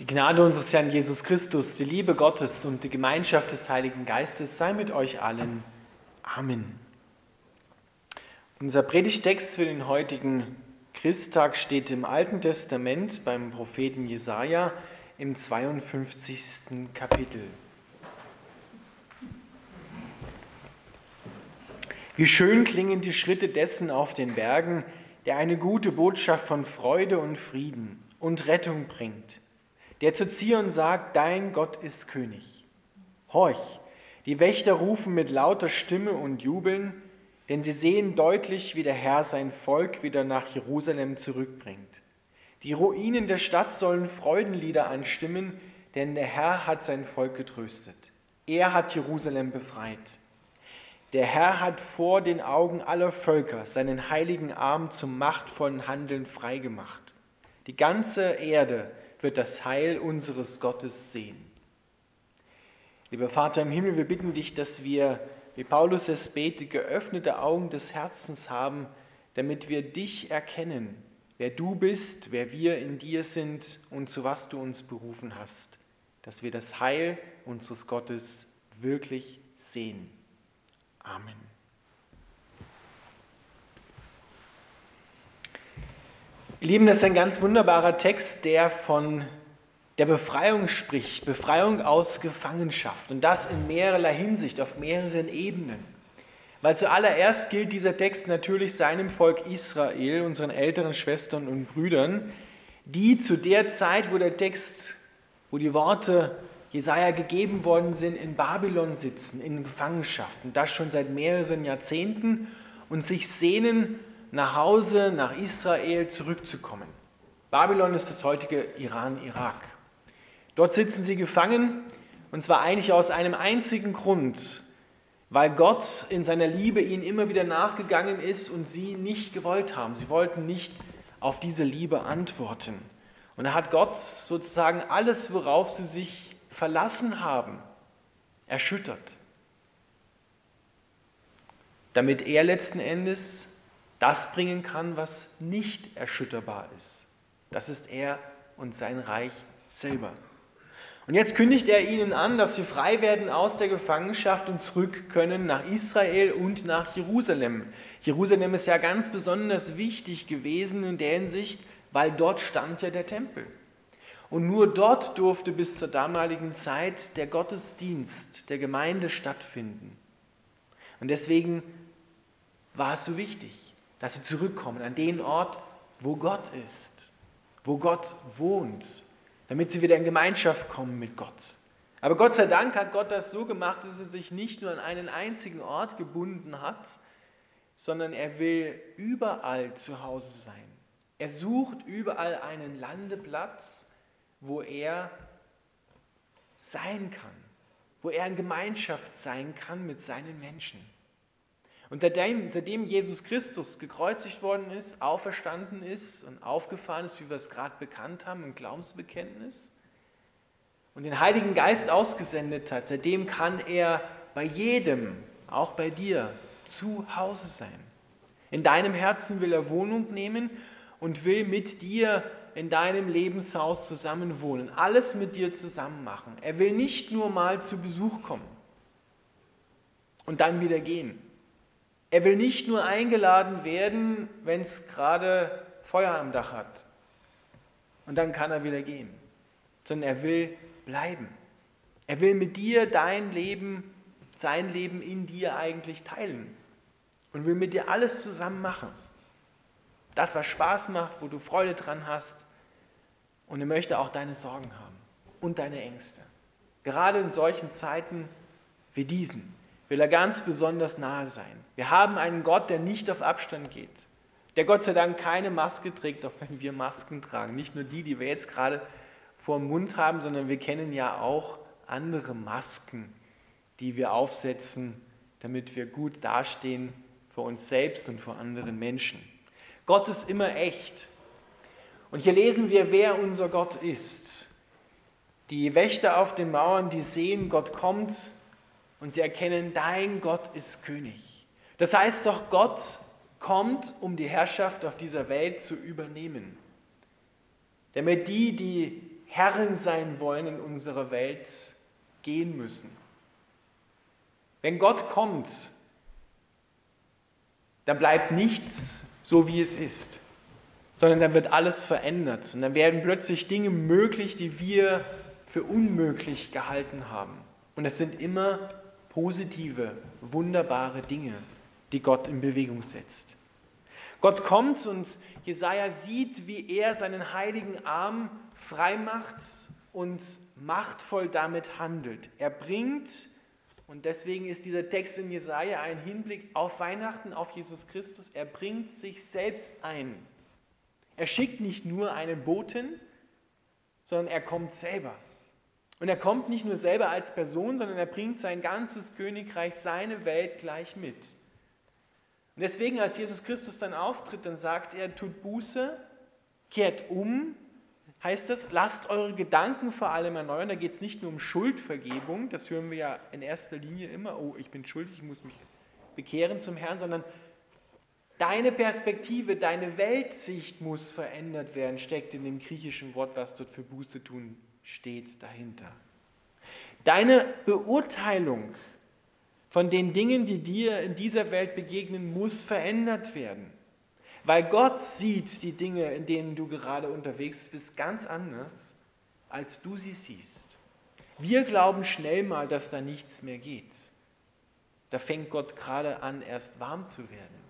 Die Gnade unseres Herrn Jesus Christus, die Liebe Gottes und die Gemeinschaft des Heiligen Geistes sei mit euch allen. Amen. Unser Predigtext für den heutigen Christtag steht im Alten Testament beim Propheten Jesaja im 52. Kapitel. Wie schön klingen die Schritte dessen auf den Bergen, der eine gute Botschaft von Freude und Frieden und Rettung bringt der zu Zion sagt, dein Gott ist König. Horch, die Wächter rufen mit lauter Stimme und jubeln, denn sie sehen deutlich, wie der Herr sein Volk wieder nach Jerusalem zurückbringt. Die Ruinen der Stadt sollen Freudenlieder anstimmen, denn der Herr hat sein Volk getröstet. Er hat Jerusalem befreit. Der Herr hat vor den Augen aller Völker seinen heiligen Arm zum machtvollen Handeln freigemacht. Die ganze Erde wird das Heil unseres Gottes sehen. Lieber Vater im Himmel, wir bitten dich, dass wir, wie Paulus es betet, geöffnete Augen des Herzens haben, damit wir dich erkennen, wer du bist, wer wir in dir sind und zu was du uns berufen hast, dass wir das Heil unseres Gottes wirklich sehen. Amen. Ihr Lieben, das ist ein ganz wunderbarer Text, der von der Befreiung spricht, Befreiung aus Gefangenschaft. Und das in mehrerlei Hinsicht, auf mehreren Ebenen. Weil zuallererst gilt dieser Text natürlich seinem Volk Israel, unseren älteren Schwestern und Brüdern, die zu der Zeit, wo der Text, wo die Worte Jesaja gegeben worden sind, in Babylon sitzen, in Gefangenschaft. Und das schon seit mehreren Jahrzehnten und sich sehnen nach Hause, nach Israel zurückzukommen. Babylon ist das heutige Iran, Irak. Dort sitzen sie gefangen und zwar eigentlich aus einem einzigen Grund, weil Gott in seiner Liebe ihnen immer wieder nachgegangen ist und sie nicht gewollt haben. Sie wollten nicht auf diese Liebe antworten. Und da hat Gott sozusagen alles, worauf sie sich verlassen haben, erschüttert, damit er letzten Endes das bringen kann, was nicht erschütterbar ist. Das ist er und sein Reich selber. Und jetzt kündigt er ihnen an, dass sie frei werden aus der Gefangenschaft und zurück können nach Israel und nach Jerusalem. Jerusalem ist ja ganz besonders wichtig gewesen in der Hinsicht, weil dort stand ja der Tempel. Und nur dort durfte bis zur damaligen Zeit der Gottesdienst der Gemeinde stattfinden. Und deswegen war es so wichtig dass sie zurückkommen an den Ort, wo Gott ist, wo Gott wohnt, damit sie wieder in Gemeinschaft kommen mit Gott. Aber Gott sei Dank hat Gott das so gemacht, dass er sich nicht nur an einen einzigen Ort gebunden hat, sondern er will überall zu Hause sein. Er sucht überall einen Landeplatz, wo er sein kann, wo er in Gemeinschaft sein kann mit seinen Menschen. Und seitdem, seitdem Jesus Christus gekreuzigt worden ist, auferstanden ist und aufgefahren ist, wie wir es gerade bekannt haben im Glaubensbekenntnis, und den Heiligen Geist ausgesendet hat, seitdem kann er bei jedem, auch bei dir, zu Hause sein. In deinem Herzen will er Wohnung nehmen und will mit dir in deinem Lebenshaus zusammenwohnen, alles mit dir zusammen machen. Er will nicht nur mal zu Besuch kommen und dann wieder gehen. Er will nicht nur eingeladen werden, wenn es gerade Feuer am Dach hat und dann kann er wieder gehen, sondern er will bleiben. Er will mit dir dein Leben, sein Leben in dir eigentlich teilen und will mit dir alles zusammen machen. Das, was Spaß macht, wo du Freude dran hast. Und er möchte auch deine Sorgen haben und deine Ängste. Gerade in solchen Zeiten wie diesen will er ganz besonders nahe sein. Wir haben einen Gott, der nicht auf Abstand geht, der Gott sei Dank keine Maske trägt, auch wenn wir Masken tragen. Nicht nur die, die wir jetzt gerade vor dem Mund haben, sondern wir kennen ja auch andere Masken, die wir aufsetzen, damit wir gut dastehen vor uns selbst und vor anderen Menschen. Gott ist immer echt. Und hier lesen wir, wer unser Gott ist. Die Wächter auf den Mauern, die sehen, Gott kommt und sie erkennen, dein Gott ist König. Das heißt doch, Gott kommt, um die Herrschaft auf dieser Welt zu übernehmen. Damit die, die Herren sein wollen in unserer Welt, gehen müssen. Wenn Gott kommt, dann bleibt nichts so, wie es ist, sondern dann wird alles verändert und dann werden plötzlich Dinge möglich, die wir für unmöglich gehalten haben. Und es sind immer positive, wunderbare Dinge, die Gott in Bewegung setzt. Gott kommt und Jesaja sieht, wie er seinen heiligen Arm frei macht und machtvoll damit handelt. Er bringt, und deswegen ist dieser Text in Jesaja ein Hinblick auf Weihnachten, auf Jesus Christus, er bringt sich selbst ein. Er schickt nicht nur einen Boten, sondern er kommt selber. Und er kommt nicht nur selber als Person, sondern er bringt sein ganzes Königreich, seine Welt gleich mit. Und deswegen, als Jesus Christus dann auftritt, dann sagt er, tut Buße, kehrt um, heißt das, lasst eure Gedanken vor allem erneuern. Da geht es nicht nur um Schuldvergebung, das hören wir ja in erster Linie immer, oh, ich bin schuldig, ich muss mich bekehren zum Herrn, sondern deine Perspektive, deine Weltsicht muss verändert werden, steckt in dem griechischen Wort, was dort für Buße tun steht dahinter. Deine Beurteilung von den Dingen, die dir in dieser Welt begegnen, muss verändert werden. Weil Gott sieht die Dinge, in denen du gerade unterwegs bist, ganz anders, als du sie siehst. Wir glauben schnell mal, dass da nichts mehr geht. Da fängt Gott gerade an, erst warm zu werden.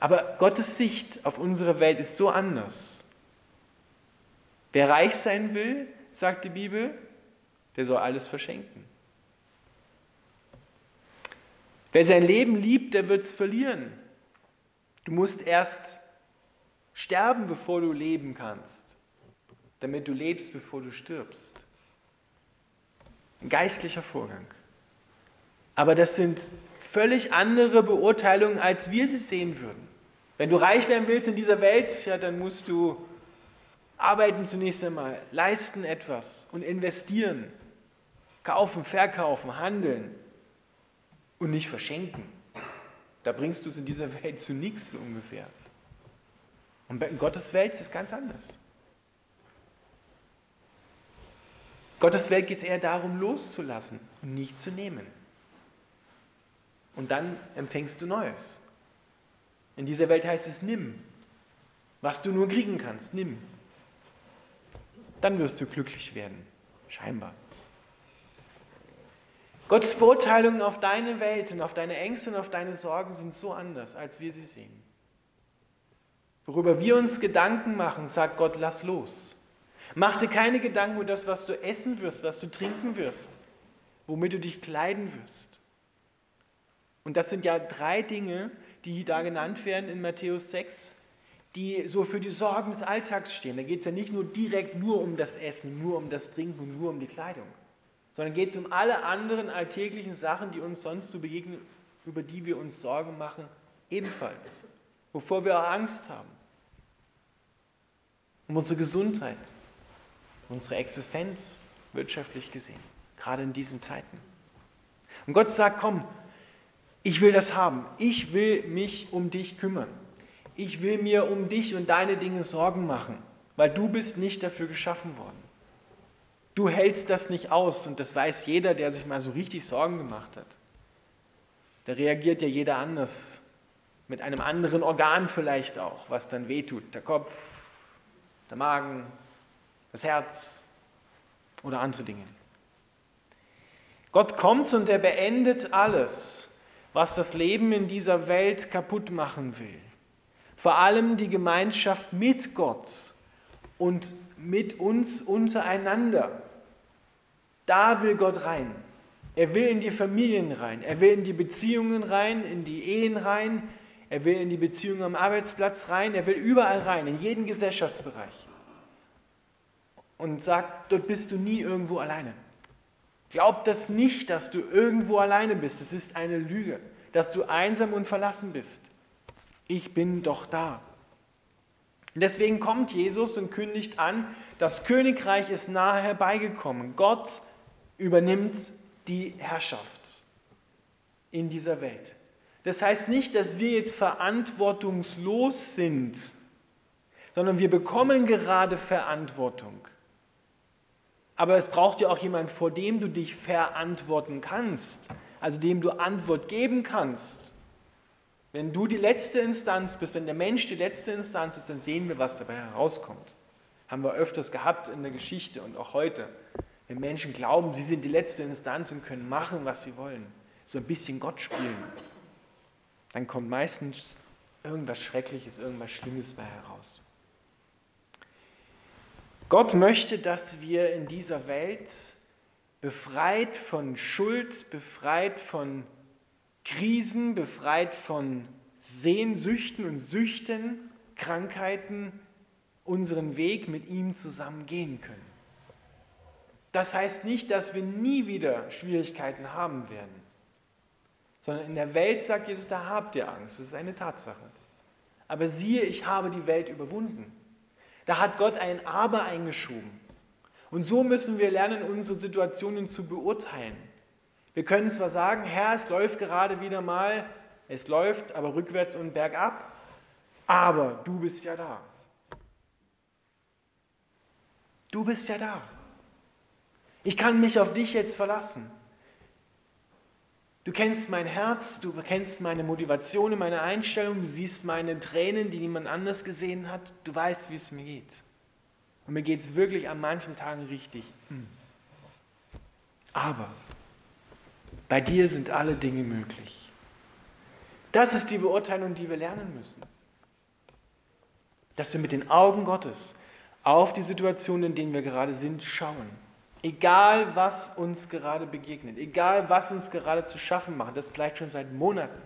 Aber Gottes Sicht auf unsere Welt ist so anders. Wer reich sein will, sagt die Bibel, der soll alles verschenken. Wer sein Leben liebt, der wird es verlieren. Du musst erst sterben, bevor du leben kannst, damit du lebst, bevor du stirbst. Ein geistlicher Vorgang. Aber das sind völlig andere Beurteilungen, als wir sie sehen würden. Wenn du reich werden willst in dieser Welt, ja, dann musst du arbeiten zunächst einmal, leisten etwas und investieren, kaufen, verkaufen, handeln und nicht verschenken. Da bringst du es in dieser Welt zu nichts so ungefähr. Und in Gottes Welt ist es ganz anders. Gottes Welt geht es eher darum, loszulassen und nicht zu nehmen. Und dann empfängst du Neues. In dieser Welt heißt es, nimm. Was du nur kriegen kannst, nimm. Dann wirst du glücklich werden. Scheinbar. Gottes Beurteilungen auf deine Welt und auf deine Ängste und auf deine Sorgen sind so anders, als wir sie sehen. Worüber wir uns Gedanken machen, sagt Gott, lass los. Mach dir keine Gedanken über das, was du essen wirst, was du trinken wirst, womit du dich kleiden wirst. Und das sind ja drei Dinge, die da genannt werden in Matthäus 6, die so für die Sorgen des Alltags stehen. Da geht es ja nicht nur direkt nur um das Essen, nur um das Trinken, nur um die Kleidung sondern geht es um alle anderen alltäglichen Sachen, die uns sonst so begegnen, über die wir uns Sorgen machen, ebenfalls, wovor wir auch Angst haben. Um unsere Gesundheit, unsere Existenz, wirtschaftlich gesehen, gerade in diesen Zeiten. Und Gott sagt, komm, ich will das haben, ich will mich um dich kümmern, ich will mir um dich und deine Dinge Sorgen machen, weil du bist nicht dafür geschaffen worden. Du hältst das nicht aus und das weiß jeder, der sich mal so richtig Sorgen gemacht hat. Da reagiert ja jeder anders, mit einem anderen Organ vielleicht auch, was dann wehtut. Der Kopf, der Magen, das Herz oder andere Dinge. Gott kommt und er beendet alles, was das Leben in dieser Welt kaputt machen will. Vor allem die Gemeinschaft mit Gott und mit uns untereinander. Da will Gott rein. Er will in die Familien rein. Er will in die Beziehungen rein, in die Ehen rein. Er will in die Beziehungen am Arbeitsplatz rein. Er will überall rein, in jeden Gesellschaftsbereich. Und sagt, dort bist du nie irgendwo alleine. Glaub das nicht, dass du irgendwo alleine bist. Es ist eine Lüge, dass du einsam und verlassen bist. Ich bin doch da. Deswegen kommt Jesus und kündigt an, das Königreich ist nahe herbeigekommen. Gott übernimmt die Herrschaft in dieser Welt. Das heißt nicht, dass wir jetzt verantwortungslos sind sondern wir bekommen gerade Verantwortung. Aber es braucht ja auch jemand, vor dem du dich verantworten kannst, also dem du Antwort geben kannst. Wenn du die letzte Instanz bist, wenn der Mensch die letzte Instanz ist, dann sehen wir, was dabei herauskommt. Haben wir öfters gehabt in der Geschichte und auch heute. Wenn Menschen glauben, sie sind die letzte Instanz und können machen, was sie wollen, so ein bisschen Gott spielen, dann kommt meistens irgendwas Schreckliches, irgendwas Schlimmes bei heraus. Gott möchte, dass wir in dieser Welt befreit von Schuld, befreit von Krisen, befreit von Sehnsüchten und Süchten, Krankheiten, unseren Weg mit ihm zusammen gehen können. Das heißt nicht, dass wir nie wieder Schwierigkeiten haben werden, sondern in der Welt sagt Jesus, da habt ihr Angst, das ist eine Tatsache. Aber siehe, ich habe die Welt überwunden. Da hat Gott ein Aber eingeschoben. Und so müssen wir lernen, unsere Situationen zu beurteilen. Wir können zwar sagen, Herr, es läuft gerade wieder mal, es läuft aber rückwärts und bergab, aber du bist ja da. Du bist ja da. Ich kann mich auf dich jetzt verlassen. Du kennst mein Herz, du kennst meine Motivation, meine Einstellung, du siehst meine Tränen, die niemand anders gesehen hat, du weißt, wie es mir geht. Und mir geht es wirklich an manchen Tagen richtig. Aber bei dir sind alle Dinge möglich. Das ist die Beurteilung, die wir lernen müssen. Dass wir mit den Augen Gottes auf die Situation, in denen wir gerade sind, schauen. Egal, was uns gerade begegnet, egal, was uns gerade zu schaffen macht, das vielleicht schon seit Monaten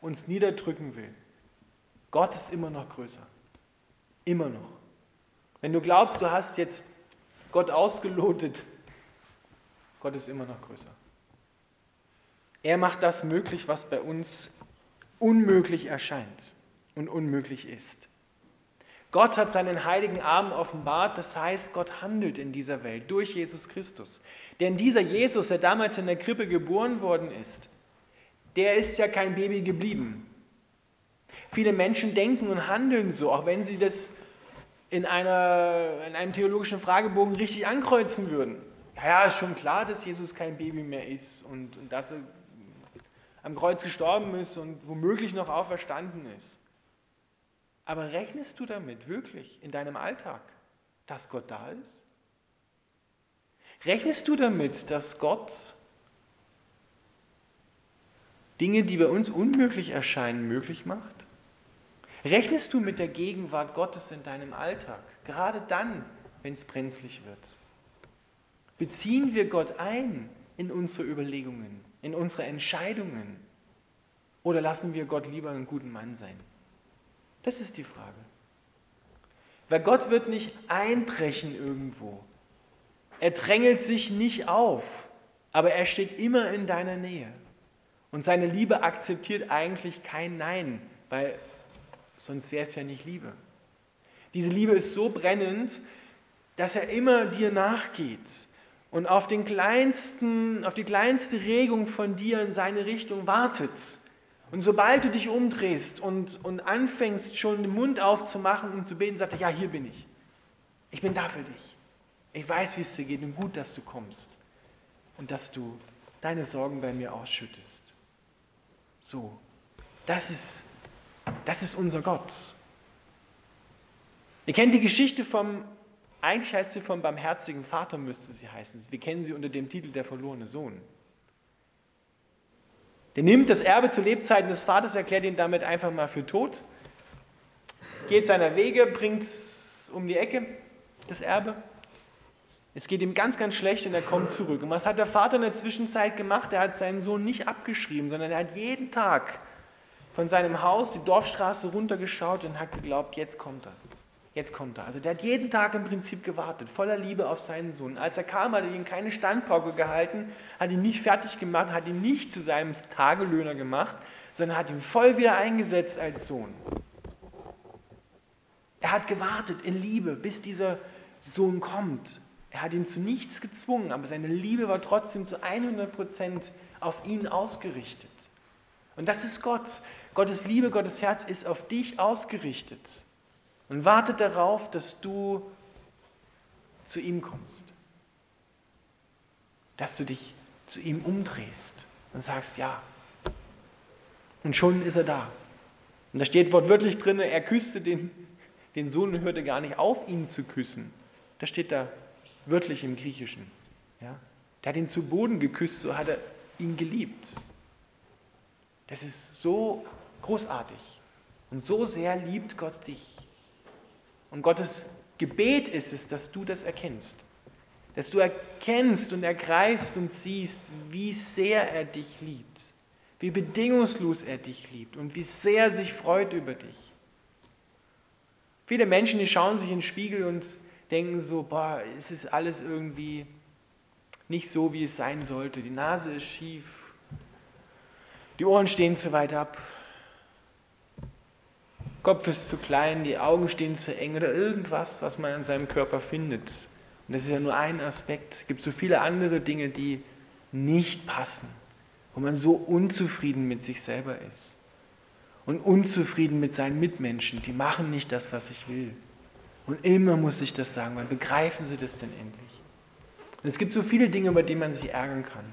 uns niederdrücken will, Gott ist immer noch größer. Immer noch. Wenn du glaubst, du hast jetzt Gott ausgelotet, Gott ist immer noch größer. Er macht das möglich, was bei uns unmöglich erscheint und unmöglich ist. Gott hat seinen heiligen Arm offenbart, das heißt, Gott handelt in dieser Welt durch Jesus Christus. Denn dieser Jesus, der damals in der Krippe geboren worden ist, der ist ja kein Baby geblieben. Viele Menschen denken und handeln so, auch wenn sie das in, einer, in einem theologischen Fragebogen richtig ankreuzen würden. Ja, ist schon klar, dass Jesus kein Baby mehr ist und, und dass er am Kreuz gestorben ist und womöglich noch auferstanden ist. Aber rechnest du damit wirklich in deinem Alltag, dass Gott da ist? Rechnest du damit, dass Gott Dinge, die bei uns unmöglich erscheinen, möglich macht? Rechnest du mit der Gegenwart Gottes in deinem Alltag, gerade dann, wenn es brenzlig wird? Beziehen wir Gott ein in unsere Überlegungen, in unsere Entscheidungen? Oder lassen wir Gott lieber einen guten Mann sein? Das ist die Frage. Weil Gott wird nicht einbrechen irgendwo. Er drängelt sich nicht auf, aber er steht immer in deiner Nähe. Und seine Liebe akzeptiert eigentlich kein Nein, weil sonst wäre es ja nicht Liebe. Diese Liebe ist so brennend, dass er immer dir nachgeht und auf, den kleinsten, auf die kleinste Regung von dir in seine Richtung wartet. Und sobald du dich umdrehst und, und anfängst schon den Mund aufzumachen und zu beten, sagt er, ja, hier bin ich. Ich bin da für dich. Ich weiß, wie es dir geht und gut, dass du kommst und dass du deine Sorgen bei mir ausschüttest. So, das ist, das ist unser Gott. Ihr kennt die Geschichte vom eigentlich heißt sie vom barmherzigen Vater, müsste sie heißen. Wir kennen sie unter dem Titel Der verlorene Sohn. Der nimmt das Erbe zu Lebzeiten des Vaters, erklärt ihn damit einfach mal für tot, geht seiner Wege, bringt es um die Ecke, das Erbe. Es geht ihm ganz, ganz schlecht und er kommt zurück. Und was hat der Vater in der Zwischenzeit gemacht? Er hat seinen Sohn nicht abgeschrieben, sondern er hat jeden Tag von seinem Haus die Dorfstraße runtergeschaut und hat geglaubt, jetzt kommt er. Jetzt kommt er. Also der hat jeden Tag im Prinzip gewartet, voller Liebe auf seinen Sohn. Als er kam, hat er ihm keine Standpauke gehalten, hat ihn nicht fertig gemacht, hat ihn nicht zu seinem Tagelöhner gemacht, sondern hat ihn voll wieder eingesetzt als Sohn. Er hat gewartet in Liebe, bis dieser Sohn kommt. Er hat ihn zu nichts gezwungen, aber seine Liebe war trotzdem zu 100 Prozent auf ihn ausgerichtet. Und das ist Gott. Gottes Liebe, Gottes Herz ist auf dich ausgerichtet. Und wartet darauf, dass du zu ihm kommst. Dass du dich zu ihm umdrehst und sagst, ja. Und schon ist er da. Und da steht wortwörtlich drin, er küsste den, den Sohn und hörte gar nicht auf, ihn zu küssen. Das steht da wörtlich im Griechischen. Ja? Der hat ihn zu Boden geküsst, so hat er ihn geliebt. Das ist so großartig. Und so sehr liebt Gott dich. Und Gottes Gebet ist es, dass du das erkennst. Dass du erkennst und ergreifst und siehst, wie sehr er dich liebt. Wie bedingungslos er dich liebt und wie sehr er sich freut über dich. Viele Menschen, die schauen sich in den Spiegel und denken so, boah, es ist alles irgendwie nicht so, wie es sein sollte. Die Nase ist schief, die Ohren stehen zu weit ab, Kopf ist zu klein, die Augen stehen zu eng oder irgendwas, was man an seinem Körper findet. Und das ist ja nur ein Aspekt. Es gibt so viele andere Dinge, die nicht passen, wo man so unzufrieden mit sich selber ist und unzufrieden mit seinen Mitmenschen. Die machen nicht das, was ich will. Und immer muss ich das sagen, wann begreifen sie das denn endlich? Und es gibt so viele Dinge, über die man sich ärgern kann.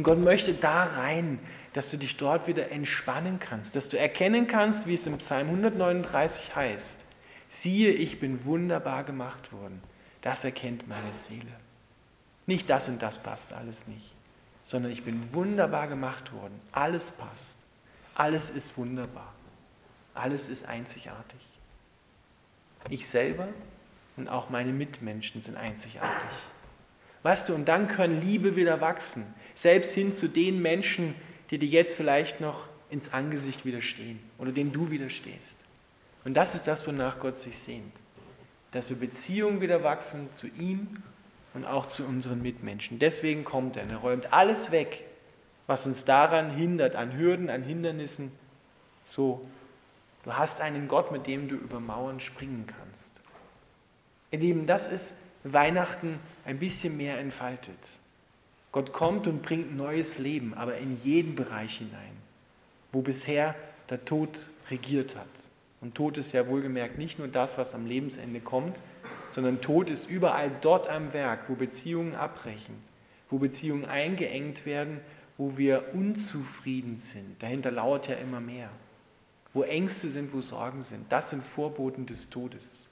Und Gott möchte da rein, dass du dich dort wieder entspannen kannst, dass du erkennen kannst, wie es im Psalm 139 heißt. Siehe, ich bin wunderbar gemacht worden. Das erkennt meine Seele. Nicht das und das passt alles nicht, sondern ich bin wunderbar gemacht worden. Alles passt. Alles ist wunderbar. Alles ist einzigartig. Ich selber und auch meine Mitmenschen sind einzigartig. Weißt du, und dann können Liebe wieder wachsen, selbst hin zu den Menschen, die dir jetzt vielleicht noch ins Angesicht widerstehen oder denen du widerstehst. Und das ist das, wonach Gott sich sehnt. Dass wir Beziehungen wieder wachsen zu ihm und auch zu unseren Mitmenschen. Deswegen kommt er. Er räumt alles weg, was uns daran hindert, an Hürden, an Hindernissen. So, du hast einen Gott, mit dem du über Mauern springen kannst. Ihr Lieben, das ist Weihnachten ein bisschen mehr entfaltet. Gott kommt und bringt neues Leben, aber in jeden Bereich hinein, wo bisher der Tod regiert hat. Und Tod ist ja wohlgemerkt nicht nur das, was am Lebensende kommt, sondern Tod ist überall dort am Werk, wo Beziehungen abbrechen, wo Beziehungen eingeengt werden, wo wir unzufrieden sind. Dahinter lauert ja immer mehr. Wo Ängste sind, wo Sorgen sind. Das sind Vorboten des Todes,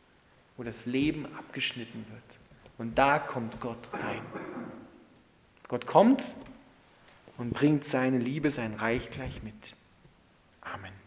wo das Leben abgeschnitten wird. Und da kommt Gott rein. Gott kommt und bringt seine Liebe, sein Reich gleich mit. Amen.